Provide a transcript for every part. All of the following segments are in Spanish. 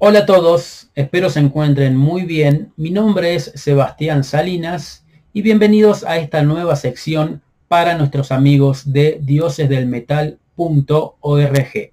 Hola a todos, espero se encuentren muy bien. Mi nombre es Sebastián Salinas y bienvenidos a esta nueva sección para nuestros amigos de diosesdelmetal.org.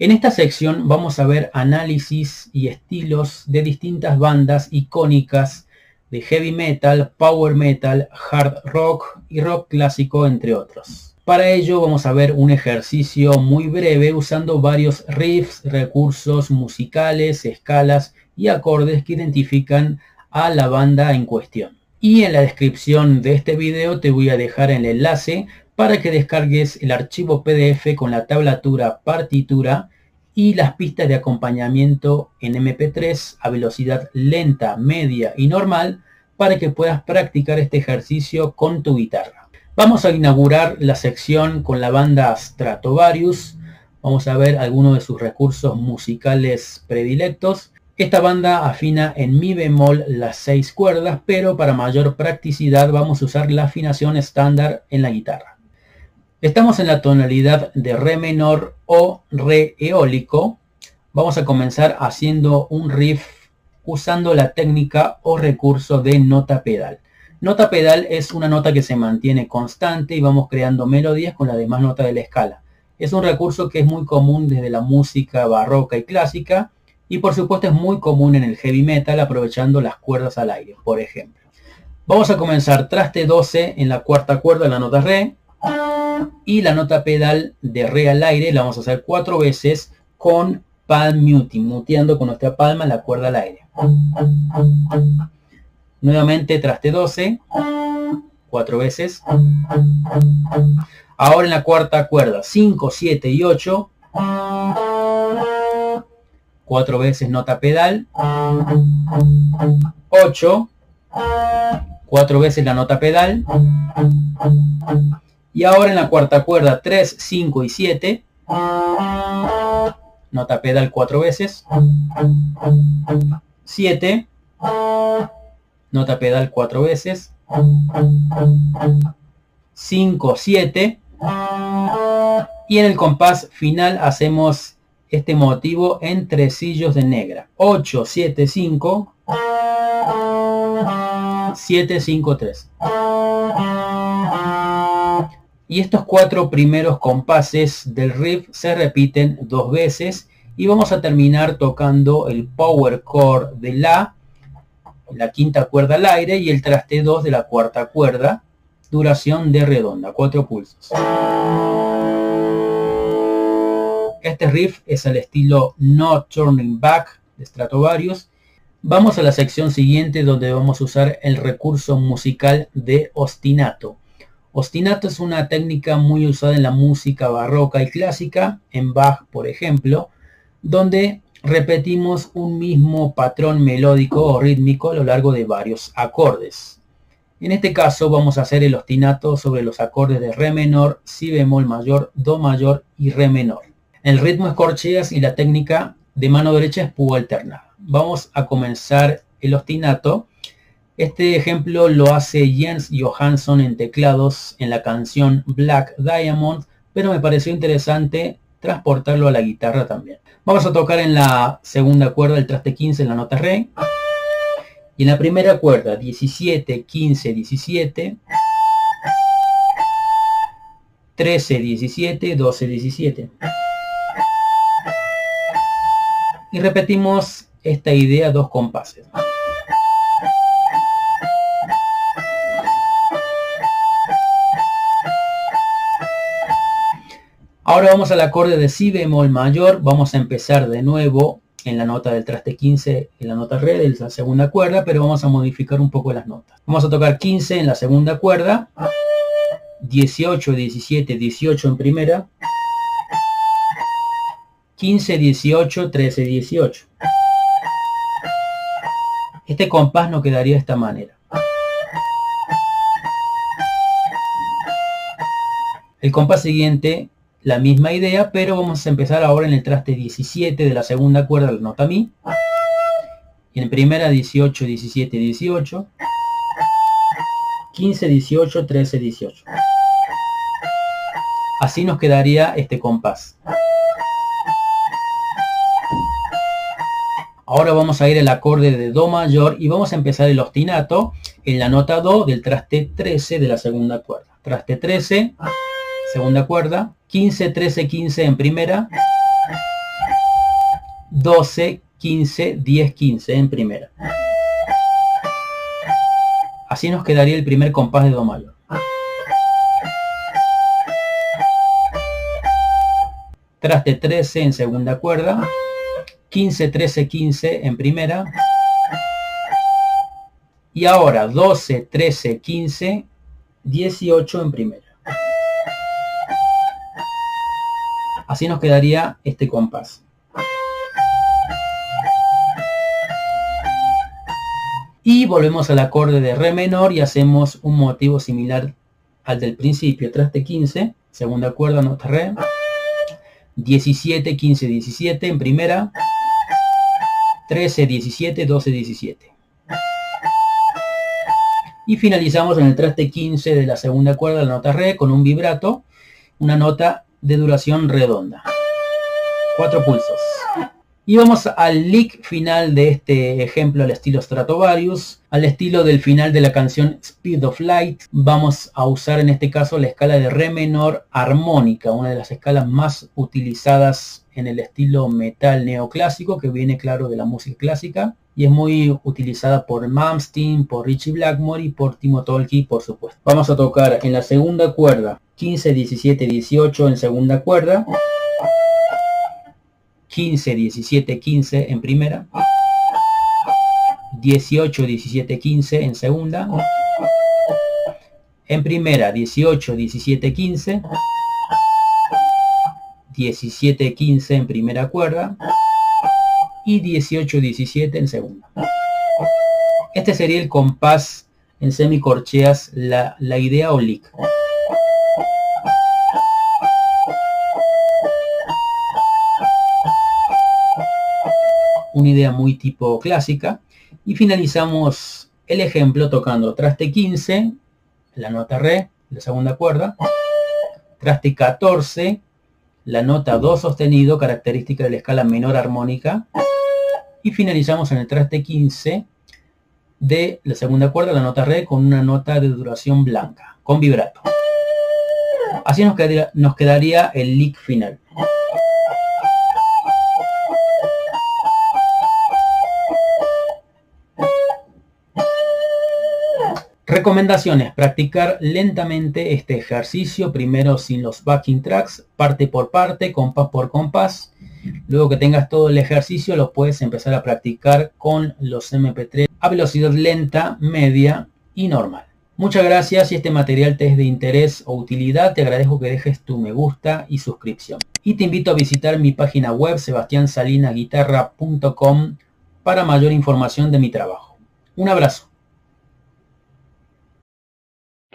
En esta sección vamos a ver análisis y estilos de distintas bandas icónicas de heavy metal, power metal, hard rock y rock clásico, entre otros. Para ello vamos a ver un ejercicio muy breve usando varios riffs, recursos musicales, escalas y acordes que identifican a la banda en cuestión. Y en la descripción de este video te voy a dejar el enlace para que descargues el archivo PDF con la tablatura partitura y las pistas de acompañamiento en MP3 a velocidad lenta, media y normal para que puedas practicar este ejercicio con tu guitarra. Vamos a inaugurar la sección con la banda Stratovarius. Vamos a ver algunos de sus recursos musicales predilectos. Esta banda afina en mi bemol las seis cuerdas, pero para mayor practicidad vamos a usar la afinación estándar en la guitarra. Estamos en la tonalidad de re menor o re eólico. Vamos a comenzar haciendo un riff usando la técnica o recurso de nota pedal. Nota pedal es una nota que se mantiene constante y vamos creando melodías con las demás notas de la escala. Es un recurso que es muy común desde la música barroca y clásica y por supuesto es muy común en el heavy metal aprovechando las cuerdas al aire, por ejemplo. Vamos a comenzar traste 12 en la cuarta cuerda, la nota re y la nota pedal de re al aire la vamos a hacer cuatro veces con palm muting, muteando con nuestra palma la cuerda al aire. Nuevamente traste 12. Cuatro veces. Ahora en la cuarta cuerda. 5, 7 y 8. Cuatro veces nota pedal. 8. Cuatro veces la nota pedal. Y ahora en la cuarta cuerda 3, 5 y 7. Nota pedal cuatro veces. 7 nota pedal cuatro veces, 5, 7, y en el compás final hacemos este motivo en tresillos de negra, 8, 7, 5, 7, 5, 3. Y estos cuatro primeros compases del riff se repiten dos veces y vamos a terminar tocando el power chord de la la quinta cuerda al aire y el traste 2 de la cuarta cuerda, duración de redonda, cuatro pulsos. Este riff es al estilo No Turning Back de Stratovarius. Vamos a la sección siguiente donde vamos a usar el recurso musical de ostinato. Ostinato es una técnica muy usada en la música barroca y clásica, en Bach por ejemplo, donde repetimos un mismo patrón melódico o rítmico a lo largo de varios acordes. En este caso vamos a hacer el ostinato sobre los acordes de re menor, si bemol mayor, do mayor y re menor. El ritmo es corcheas y la técnica de mano derecha es púa alternada. Vamos a comenzar el ostinato. Este ejemplo lo hace Jens Johansson en teclados en la canción Black Diamond, pero me pareció interesante transportarlo a la guitarra también. Vamos a tocar en la segunda cuerda el traste 15 en la nota re. Y en la primera cuerda 17, 15, 17. 13, 17, 12, 17. Y repetimos esta idea dos compases. Ahora vamos al acorde de si bemol mayor, vamos a empezar de nuevo en la nota del traste 15 en la nota re de la segunda cuerda, pero vamos a modificar un poco las notas. Vamos a tocar 15 en la segunda cuerda, 18, 17, 18 en primera, 15, 18, 13, 18. Este compás nos quedaría de esta manera. El compás siguiente la misma idea, pero vamos a empezar ahora en el traste 17 de la segunda cuerda, la nota mi. En primera 18, 17, 18. 15, 18, 13, 18. Así nos quedaría este compás. Ahora vamos a ir al acorde de Do mayor y vamos a empezar el ostinato en la nota Do del traste 13 de la segunda cuerda. Traste 13, segunda cuerda, 15, 13, 15 en primera, 12, 15, 10, 15 en primera. Así nos quedaría el primer compás de Do mayor. Traste 13 en segunda cuerda, 15, 13, 15 en primera. Y ahora 12, 13, 15, 18 en primera. Así nos quedaría este compás. Y volvemos al acorde de re menor y hacemos un motivo similar al del principio. Traste 15, segunda cuerda, nota re. 17, 15, 17 en primera. 13, 17, 12, 17. Y finalizamos en el traste 15 de la segunda cuerda, la nota re, con un vibrato, una nota de duración redonda. Cuatro pulsos. Y vamos al lick final de este ejemplo al estilo Stratovarius, al estilo del final de la canción Speed of Light. Vamos a usar en este caso la escala de re menor armónica, una de las escalas más utilizadas en el estilo metal neoclásico, que viene claro de la música clásica y es muy utilizada por Malmsteen, por Richie Blackmore y por Timo Tolki, por supuesto. Vamos a tocar en la segunda cuerda 15, 17, 18 en segunda cuerda, 15, 17, 15 en primera, 18, 17, 15 en segunda, en primera 18, 17, 15, 17, 15 en primera cuerda, y 18-17 en segunda. Este sería el compás en semicorcheas, la, la idea o lick. Una idea muy tipo clásica. Y finalizamos el ejemplo tocando traste 15, la nota re, la segunda cuerda, traste 14, la nota do sostenido, característica de la escala menor armónica, y finalizamos en el traste 15 de la segunda cuerda, la nota re, con una nota de duración blanca, con vibrato. Así nos quedaría, nos quedaría el lick final. Recomendaciones. Practicar lentamente este ejercicio, primero sin los backing tracks, parte por parte, compás por compás. Luego que tengas todo el ejercicio, lo puedes empezar a practicar con los MP3 a velocidad lenta, media y normal. Muchas gracias. Si este material te es de interés o utilidad, te agradezco que dejes tu me gusta y suscripción. Y te invito a visitar mi página web sebastiansalinaguitarra.com para mayor información de mi trabajo. Un abrazo.